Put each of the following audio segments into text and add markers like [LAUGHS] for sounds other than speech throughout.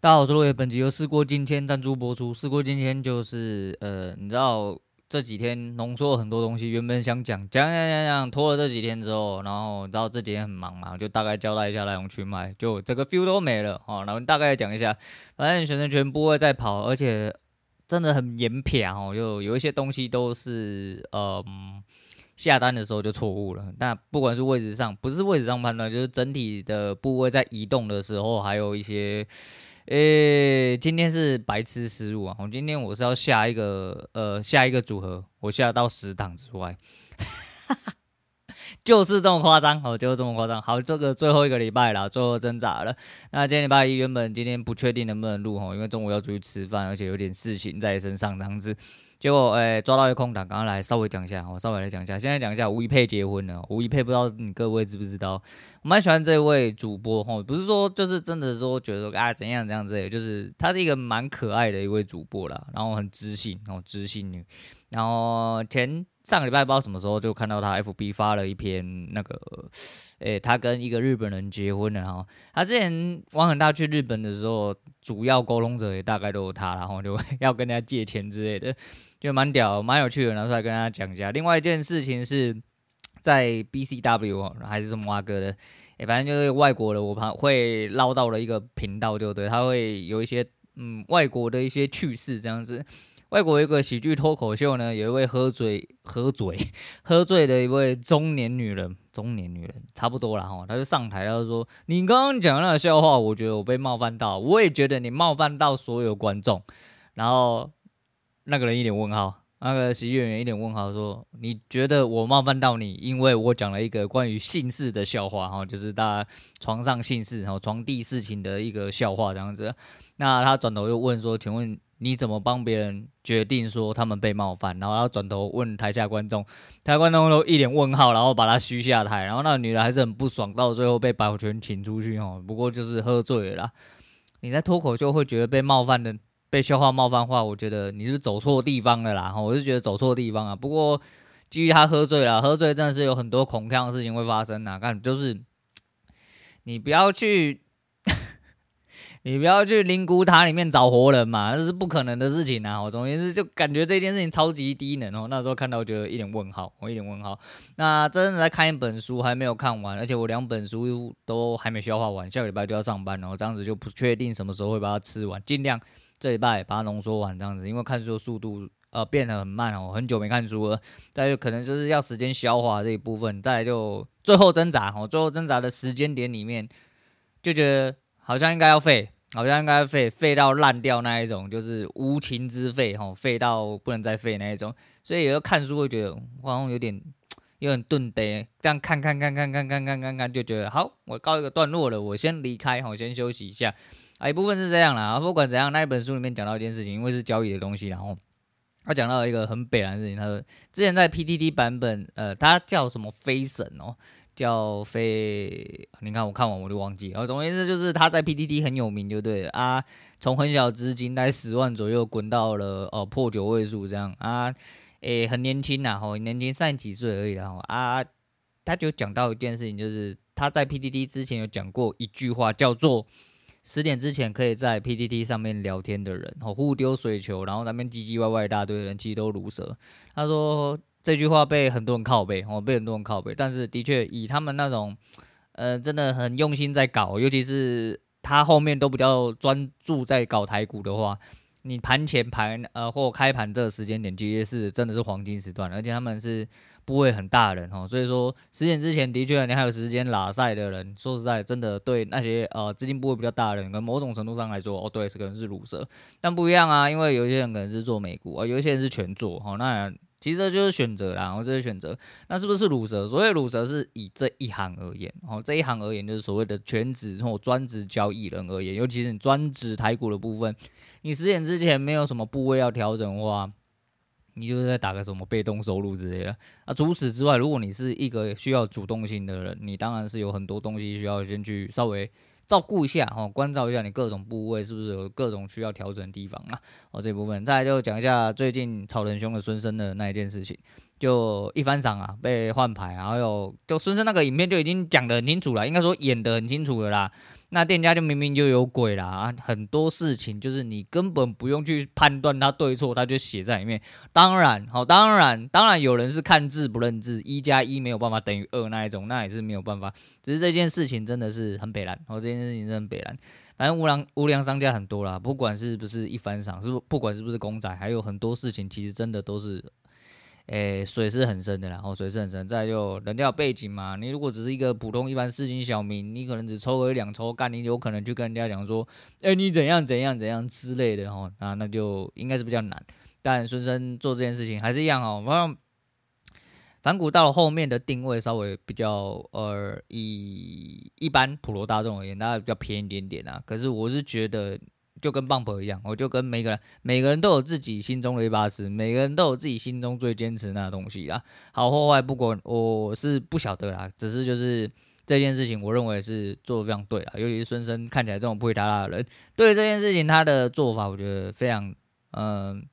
大家好，我是落叶，本集由事过境迁赞助播出。事过境迁就是呃，你知道这几天浓缩了很多东西，原本想讲讲讲讲讲，拖了这几天之后，然后你知道这几天很忙嘛，就大概交代一下来龙去脉，就这个 feel 都没了哦。然后大概讲一下，反正选择权部位在跑，而且真的很严撇哦，就有一些东西都是呃下单的时候就错误了。那不管是位置上，不是位置上判断，就是整体的部位在移动的时候，还有一些。诶、今天是白痴失误啊！我今天我是要下一个呃下一个组合，我下到十档之外，[LAUGHS] 就是这么夸张哦，就是这么夸张。好，这个最后一个礼拜了，最后挣扎了。那今天礼拜一原本今天不确定能不能录哦，因为中午要出去吃饭，而且有点事情在身上这样子。结果，哎、欸，抓到一个空档，刚刚来稍微讲一下，我稍微来讲一下。现在讲一下吴一佩结婚了，吴一佩不知道你各位知不知道？我蛮喜欢这位主播，吼，不是说就是真的说觉得说啊怎样怎样之类，就是她是一个蛮可爱的一位主播啦，然后很知性，然后知性女。然后前上个礼拜不知道什么时候就看到她 FB 发了一篇那个，诶、欸，她跟一个日本人结婚了哈。她之前玩很大去日本的时候，主要沟通者也大概都有她，然后就要跟人家借钱之类的。就蛮屌，蛮有趣的，拿出来跟大家讲一下。另外一件事情是在 BCW 还是什么蛙哥的，哎，反正就是外国的，我怕会捞到了一个频道，就对，他会有一些嗯外国的一些趣事这样子。外国有一个喜剧脱口秀呢，有一位喝醉喝醉 [LAUGHS] 喝醉的一位中年女人，中年女人差不多了哈，他就上台，他就说：“你刚刚讲那个笑话，我觉得我被冒犯到，我也觉得你冒犯到所有观众。”然后。那个人一脸问号，那个喜剧演员一脸问号说：“你觉得我冒犯到你，因为我讲了一个关于姓氏的笑话，哈，就是大家床上姓氏，然后床地事情的一个笑话这样子。”那他转头又问说：“请问你怎么帮别人决定说他们被冒犯？”然后他转头问台下观众，台下观众都一脸问号，然后把他嘘下台。然后那个女的还是很不爽，到最后被保全请出去，哈，不过就是喝醉了。你在脱口秀会觉得被冒犯的？被笑话冒犯话，我觉得你是走错地方了啦？我是觉得走错地方啊。不过基于他喝醉了，喝醉真的是有很多恐吓的事情会发生呐。看，就是你不要去，[LAUGHS] 你不要去灵骨塔里面找活人嘛，那是不可能的事情啊。我总之是就感觉这件事情超级低能哦。那时候看到觉得一脸问号，我一脸问号。那真的在看一本书，还没有看完，而且我两本书都还没消化完，下个礼拜就要上班，然后这样子就不确定什么时候会把它吃完，尽量。这礼拜把它浓缩完这样子，因为看书的速度呃变得很慢哦，很久没看书了。再就可能就是要时间消化这一部分，再就最后挣扎哦，最后挣扎的时间点里面，就觉得好像应该要废，好像应该废废到烂掉那一种，就是无情之废哦，废到不能再废那一种。所以有时候看书会觉得好像有点有点顿呆，这样看看看看看看看看看就觉得好，我告一个段落了，我先离开，我先休息一下。啊，一部分是这样啦，不管怎样，那一本书里面讲到一件事情，因为是交易的东西，然后他讲到一个很北然的事情，他说之前在 PTT 版本，呃，他叫什么飞神哦，叫飞，你看我看完我就忘记，然后总而言之就是他在 PTT 很有名，就对了啊，从很小资金在十万左右滚到了哦破九位数这样啊，诶，很年轻呐，吼，年轻三十几岁而已，然后啊，他就讲到一件事情，就是他在 PTT 之前有讲过一句话，叫做。十点之前可以在 PTT 上面聊天的人，吼，互丢水球，然后那边唧唧歪歪一大堆人，其实都如蛇。他说这句话被很多人靠背，哦，被很多人靠背。但是的确，以他们那种，呃，真的很用心在搞，尤其是他后面都比较专注在搞台股的话，你盘前盘呃或开盘这个时间点，其实是真的是黄金时段，而且他们是。部位很大的人哦，所以说十点之前的确你还有时间拉赛的人，说实在真的对那些呃资金部位比较大的人，跟某种程度上来说哦，对，是可能是鲁蛇，但不一样啊，因为有些人可能是做美股啊，有一些人是全做哦，那其实这就是选择啦，然后这是选择，那是不是鲁蛇？所谓鲁蛇是以这一行而言哦，这一行而言就是所谓的全职或专职交易人而言，尤其是你专职台股的部分，你十点之前没有什么部位要调整的话。你就是在打个什么被动收入之类的啊。除此之外，如果你是一个需要主动性的人，你当然是有很多东西需要先去稍微照顾一下哈，关照一下你各种部位是不是有各种需要调整的地方啊。哦，这部分再来就讲一下最近炒得很凶的孙生的那一件事情。就一番赏啊，被换牌，然后有就孙胜那个影片就已经讲得很清楚了，应该说演得很清楚了啦。那店家就明明就有鬼啦，很多事情就是你根本不用去判断他对错，他就写在里面。当然，好，当然，当然有人是看字不认字，一加一没有办法等于二那一种，那也是没有办法。只是这件事情真的是很北然，哦，这件事情真的很北蓝。反正无良无良商家很多啦，不管是不是一番赏，是不不管是不是公仔，还有很多事情其实真的都是。诶、水是很深的啦，哦，水是很深。再就人家有背景嘛，你如果只是一个普通一般市井小民，你可能只抽个一两抽干，你有可能去跟人家讲说，诶、你怎样怎样怎样之类的哦，那那就应该是比较难。但孙生做这件事情还是一样哦，反正反骨到了后面的定位稍微比较呃，以一般普罗大众而言，大概比较偏一点点啊。可是我是觉得。就跟 Bump 一样，我就跟每个人，每个人都有自己心中的一把尺，每个人都有自己心中最坚持那东西啦。好或坏，不管我是不晓得啦，只是就是这件事情，我认为是做的非常对啦。尤其是孙生看起来这种不会打打的人，对这件事情他的做法，我觉得非常嗯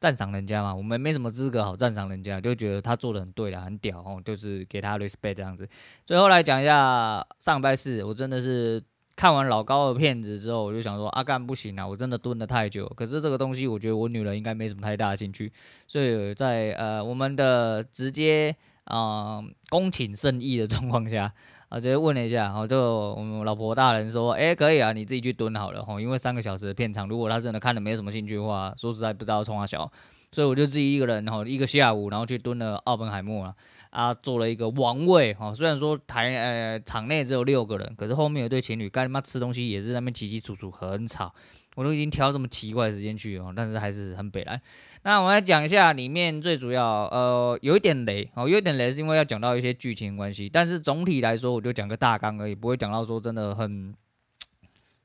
赞赏人家嘛。我们没什么资格好赞赏人家，就觉得他做的很对啦，很屌哦，就是给他 respect 这样子。最后来讲一下上拜四，我真的是。看完老高的片子之后，我就想说阿干不行啊，我真的蹲了太久。可是这个东西，我觉得我女人应该没什么太大的兴趣，所以在呃我们的直接啊、呃、恭请圣意的状况下 [LAUGHS] 啊，直接问了一下，然后就我们老婆大人说，哎，可以啊，你自己去蹲好了哈，因为三个小时的片长，如果他真的看了没什么兴趣的话，说实在不知道冲啥小，所以我就自己一个人哈，一个下午，然后去蹲了奥本海默了。啊，做了一个王位哈，虽然说台呃场内只有六个人，可是后面有对情侣，干他妈吃东西也是在那边起起楚楚，很吵。我都已经挑这么奇怪的时间去哦，但是还是很北烂。那我们来讲一下里面最主要，呃，有一点雷哦，有一点雷是因为要讲到一些剧情关系，但是总体来说，我就讲个大纲而已，不会讲到说真的很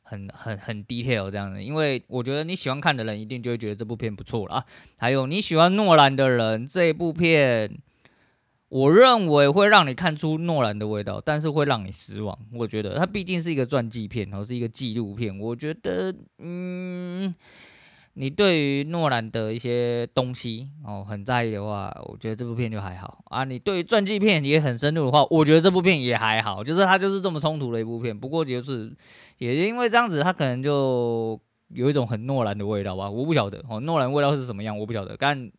很很很 detail 这样的。因为我觉得你喜欢看的人一定就会觉得这部片不错了啊。还有你喜欢诺兰的人，这一部片。我认为会让你看出诺兰的味道，但是会让你失望。我觉得它毕竟是一个传记片，然后是一个纪录片。我觉得，嗯，你对于诺兰的一些东西哦很在意的话，我觉得这部片就还好啊。你对于传记片也很深入的话，我觉得这部片也还好。就是它就是这么冲突的一部片。不过就是也因为这样子，它可能就有一种很诺兰的味道吧。我不晓得哦，诺兰味道是什么样，我不晓得。但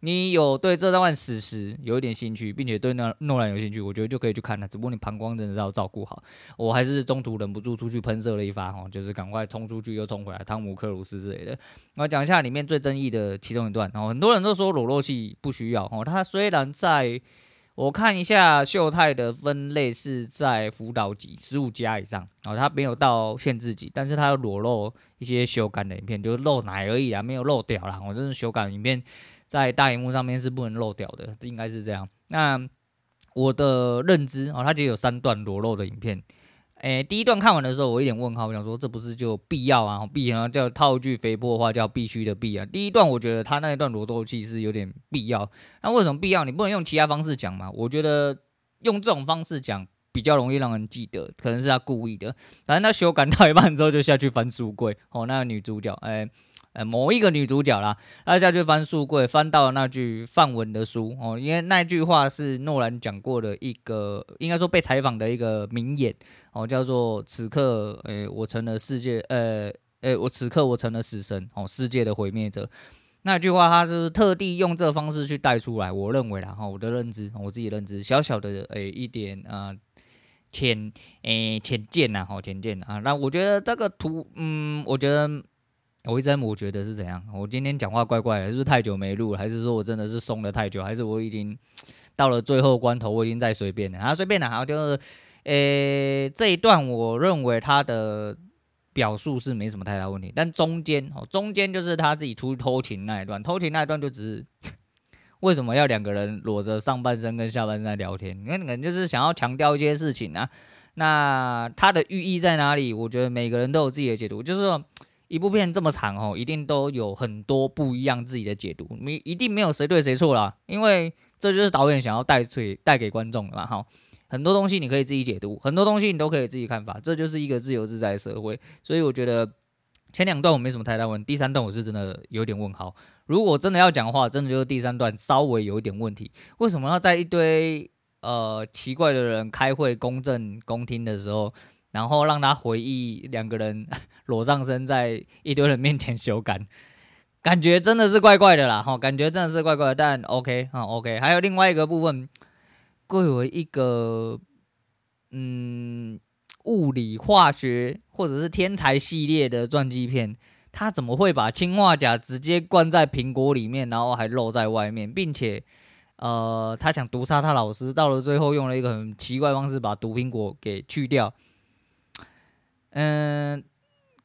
你有对这段史实有一点兴趣，并且对那诺兰有兴趣，我觉得就可以去看了。只不过你膀胱真的是要照顾好。我还是中途忍不住出去喷射了一发，哈，就是赶快冲出去又冲回来，汤姆克鲁斯之类的。我讲一下里面最争议的其中一段，然后很多人都说裸露戏不需要，哦，他虽然在我看一下秀泰的分类是在辅导级十五加以上，哦，他没有到限制级，但是他有裸露一些修改的影片，就是露奶而已啊，没有露屌啦。我这是修改影片。在大荧幕上面是不能漏掉的，应该是这样。那我的认知哦，他就有三段裸露的影片。诶，第一段看完的时候，我有点问号，我想说这不是就必要啊？必啊叫套句肥婆话叫必须的必啊。第一段我觉得他那一段裸斗戏是有点必要。那为什么必要？你不能用其他方式讲吗？我觉得用这种方式讲比较容易让人记得，可能是他故意的。反正他修改到一半之后就下去翻书柜哦，那个女主角诶。某一个女主角啦，她下去翻书柜，翻到了那句范文的书哦，因为那句话是诺兰讲过的一个，应该说被采访的一个名言哦，叫做“此刻，诶、我成了世界，呃，诶、我此刻我成了死神哦，世界的毁灭者。”那句话他是特地用这个方式去带出来，我认为啦，哈，我的认知，我自己认知，小小的诶、一点啊，浅诶浅见呐，哈，浅见啊。那我觉得这个图，嗯，我觉得。我一直在我觉得是怎样？我今天讲话怪怪的，是不是太久没录了？还是说我真的是松了太久？还是我已经到了最后关头，我已经在随便了？啊，随便了，好，就是，诶、这一段我认为他的表述是没什么太大问题，但中间哦，中间就是他自己出偷情那一段，偷情那一段就只是为什么要两个人裸着上半身跟下半身在聊天？你看，可能就是想要强调一些事情啊。那他的寓意在哪里？我觉得每个人都有自己的解读，就是说。一部片这么长哦，一定都有很多不一样自己的解读，你一定没有谁对谁错啦，因为这就是导演想要带出带给观众的嘛哈。很多东西你可以自己解读，很多东西你都可以自己看法，这就是一个自由自在的社会。所以我觉得前两段我没什么太大问，第三段我是真的有点问号。如果真的要讲话，真的就是第三段稍微有一点问题。为什么要在一堆呃奇怪的人开会公正公听的时候，然后让他回忆两个人 [LAUGHS] 裸上身在一堆人面前修改？感觉真的是怪怪的啦，哈，感觉真的是怪怪的。但 OK 啊，OK。还有另外一个部分，贵为一个嗯。物理、化学或者是天才系列的传记片，他怎么会把氰化钾直接灌在苹果里面，然后还露在外面，并且，呃，他想毒杀他老师，到了最后用了一个很奇怪方式把毒苹果给去掉。嗯。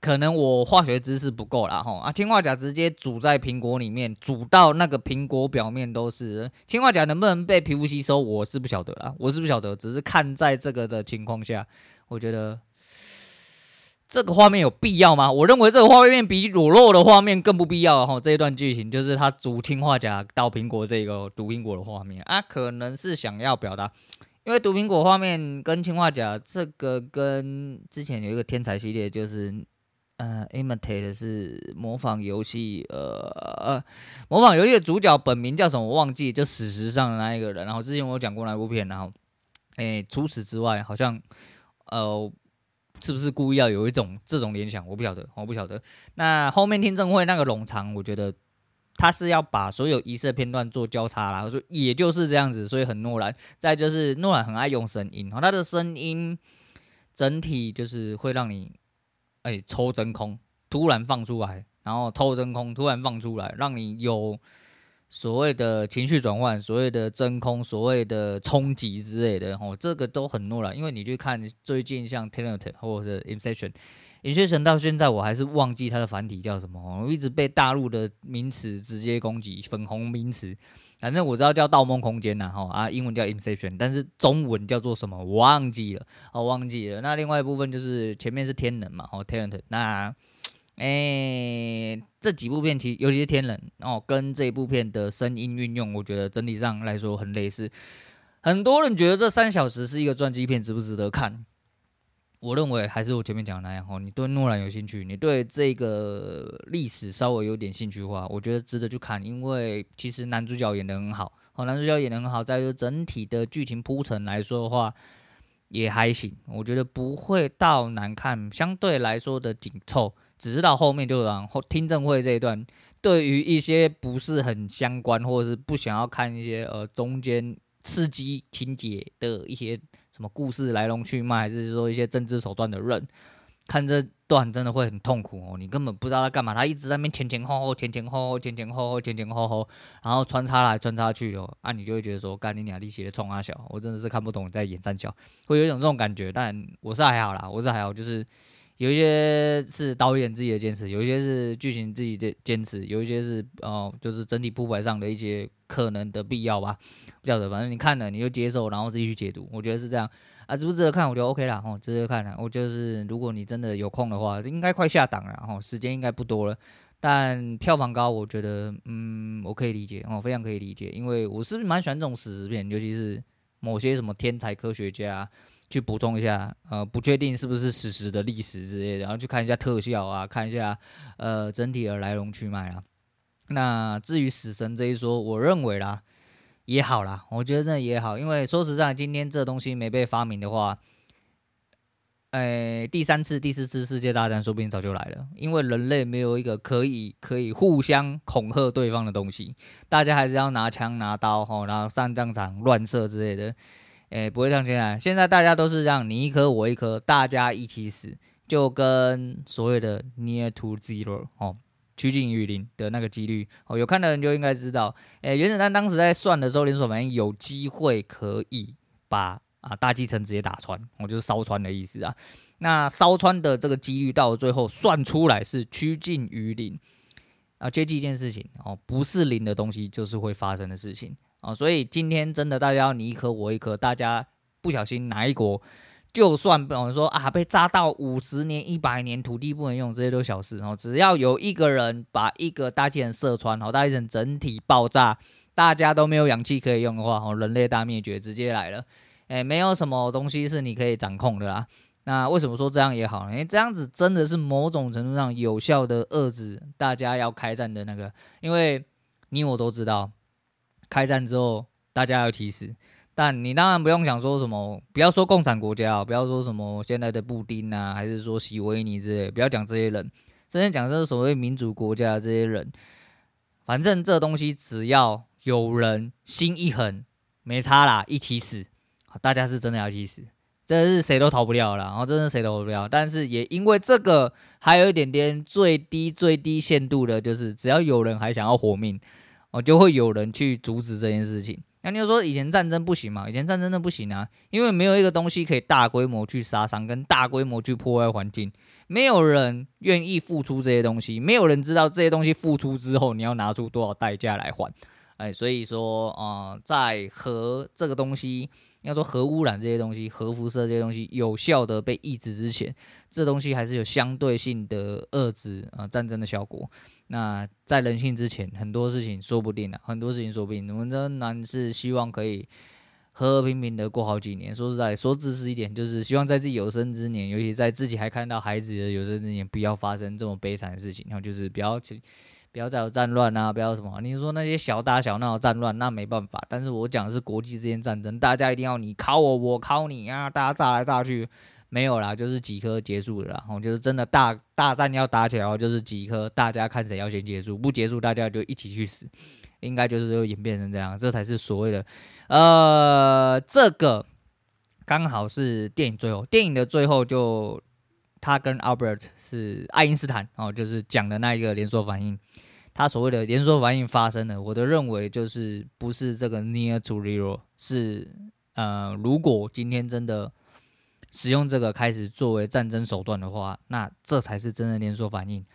可能我化学知识不够啦，吼啊！氰化钾直接煮在苹果里面，煮到那个苹果表面都是氰化钾，能不能被皮肤吸收，我是不晓得啦，我是不晓得，只是看在这个的情况下，我觉得这个画面有必要吗？我认为这个画面比裸露的画面更不必要哈。这一段剧情就是他煮氰化钾到苹果这个毒苹果的画面啊，可能是想要表达，因为毒苹果画面跟氰化钾这个跟之前有一个天才系列就是。呃，imitate 是模仿游戏，呃呃，模仿游戏的主角本名叫什么？我忘记，就史实上的那一个人。然后之前我有讲过那部片，然后，诶，除此之外，好像，呃，是不是故意要有一种这种联想？我不晓得，我不晓得。那后面听证会那个冗长，我觉得他是要把所有仪式片段做交叉啦，我说也就是这样子，所以很诺兰。再就是诺兰很爱用声音，然后他的声音整体就是会让你。哎、抽真空，突然放出来，然后抽真空，突然放出来，让你有所谓的情绪转换，所谓的真空，所谓的冲击之类的，哦，这个都很诺兰。因为你去看最近像 Tenet 或者 Inception 是 Inception，Inception 到现在我还是忘记它的繁体叫什么，我一直被大陆的名词直接攻击，粉红名词。反正我知道叫《盗梦空间》呐，哈啊，英文叫 Inception，但是中文叫做什么我忘记了，我忘记了。那另外一部分就是前面是天能嘛，哦 Talent。那，诶、这几部片其尤其是天能哦，跟这一部片的声音运用，我觉得整体上来说很类似。很多人觉得这三小时是一个传记片，值不值得看？我认为还是我前面讲的那样哦，你对诺兰有兴趣，你对这个历史稍微有点兴趣的话，我觉得值得去看，因为其实男主角演得很好，哦，男主角演得很好，在于整体的剧情铺陈来说的话，也还行，我觉得不会到难看，相对来说的紧凑，只是到后面就然后听证会这一段，对于一些不是很相关或者是不想要看一些呃中间刺激情节的一些。什么故事来龙去脉，还是说一些政治手段的人，看这段真的会很痛苦哦。你根本不知道他干嘛，他一直在那边前前后后、前前后后、前前后后、前前后后，然后穿插来穿插去哦。啊，你就会觉得说，干你俩力气的冲啊小，我真的是看不懂你在演三角，会有一种这种感觉。但我是还好啦，我是还好，就是有一些是导演自己的坚持，有一些是剧情自己的坚持，有一些是哦、就是整体铺排上的一些。可能的必要吧，不晓得，反正你看了你就接受，然后自己去解读。我觉得是这样啊，值不值得看？我觉得 OK 啦，哦，值得看啦。我就是如果你真的有空的话，应该快下档了，哦，时间应该不多了。但票房高，我觉得嗯，我可以理解，哦，非常可以理解，因为我是蛮喜欢这种史实片，尤其是某些什么天才科学家去补充一下，呃，不确定是不是史实的历史之类的，然后去看一下特效啊，看一下呃整体的来龙去脉啊。那至于死神这一说，我认为啦也好啦，我觉得这也好，因为说实在，今天这东西没被发明的话，诶、第三次、第四次世界大战说不定早就来了，因为人类没有一个可以可以互相恐吓对方的东西，大家还是要拿枪拿刀吼，然后上战场乱射之类的，诶、不会像现在，现在大家都是这样，你一颗我一颗，大家一起死，就跟所谓的 near to zero 哦。趋近于零的那个几率哦，有看的人就应该知道，诶，原子弹当时在算的时候，连锁反应有机会可以把啊大气层直接打穿，我、就是烧穿的意思啊。那烧穿的这个几率到最后算出来是趋近于零啊，接近一件事情哦，不是零的东西就是会发生的事情啊、所以今天真的大家要你一颗我一颗，大家不小心哪一国。就算比方说啊，被炸到五十年、一百年，土地不能用，这些都小事哦。只要有一个人把一个大气层射穿，好，大气层整体爆炸，大家都没有氧气可以用的话，哦，人类大灭绝直接来了。哎，没有什么东西是你可以掌控的啦。那为什么说这样也好呢？因为这样子真的是某种程度上有效的遏制大家要开战的那个，因为你我都知道，开战之后大家要起死，但你当然不用想说什么，不要说共产国家，不要说什么现在的布丁啊，还是说习维尼之类，不要讲这些人，真正讲这个所谓民主国家这些人，反正这东西只要有人心一横，没差啦，一起死，大家是真的要起死。这是谁都逃不掉了，然后真的谁都逃不掉。但是也因为这个，还有一点点最低最低限度的，就是只要有人还想要活命，哦，就会有人去阻止这件事情。那你就说以前战争不行嘛？以前战争真的不行啊，因为没有一个东西可以大规模去杀伤，跟大规模去破坏环境，没有人愿意付出这些东西，没有人知道这些东西付出之后你要拿出多少代价来换。哎，所以说啊、在核这个东西。要说核污染这些东西，核辐射这些东西有效的被抑制之前，这东西还是有相对性的遏制啊战争的效果。那在人性之前，很多事情说不定啊，很多事情说不定。我们仍然是希望可以和和平平的过好几年。说实在，说自私一点，就是希望在自己有生之年，尤其在自己还看到孩子的有生之年，不要发生这么悲惨的事情。然后就是不要去。不要再有战乱啊！不要什么？你说那些小打小闹的战乱，那没办法。但是我讲的是国际之间战争，大家一定要你考我，我考你啊！大家炸来炸去，没有啦，就是几颗结束了啦。然后就是真的大大战要打起来，就是几颗，大家看谁要先结束，不结束大家就一起去死。应该就是会演变成这样，这才是所谓的呃，这个刚好是电影最后，电影的最后就他跟 Albert 是爱因斯坦哦，就是讲的那一个连锁反应。他所谓的连锁反应发生了，我的认为就是不是这个 near to zero，是呃，如果今天真的使用这个开始作为战争手段的话，那这才是真的连锁反应，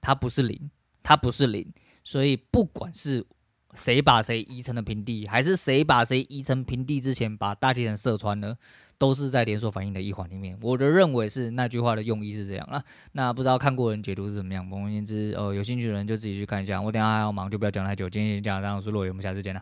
它不是零，它不是零，所以不管是谁把谁移成了平地，还是谁把谁移成平地之前把大气层射穿了。都是在连锁反应的一环里面，我的认为是那句话的用意是这样啊。那不知道看过人解读是怎么样？总而言之，呃，有兴趣的人就自己去看一下。我等下还要忙，就不要讲太久。今天先讲这样，我是洛伟，我们下次见了。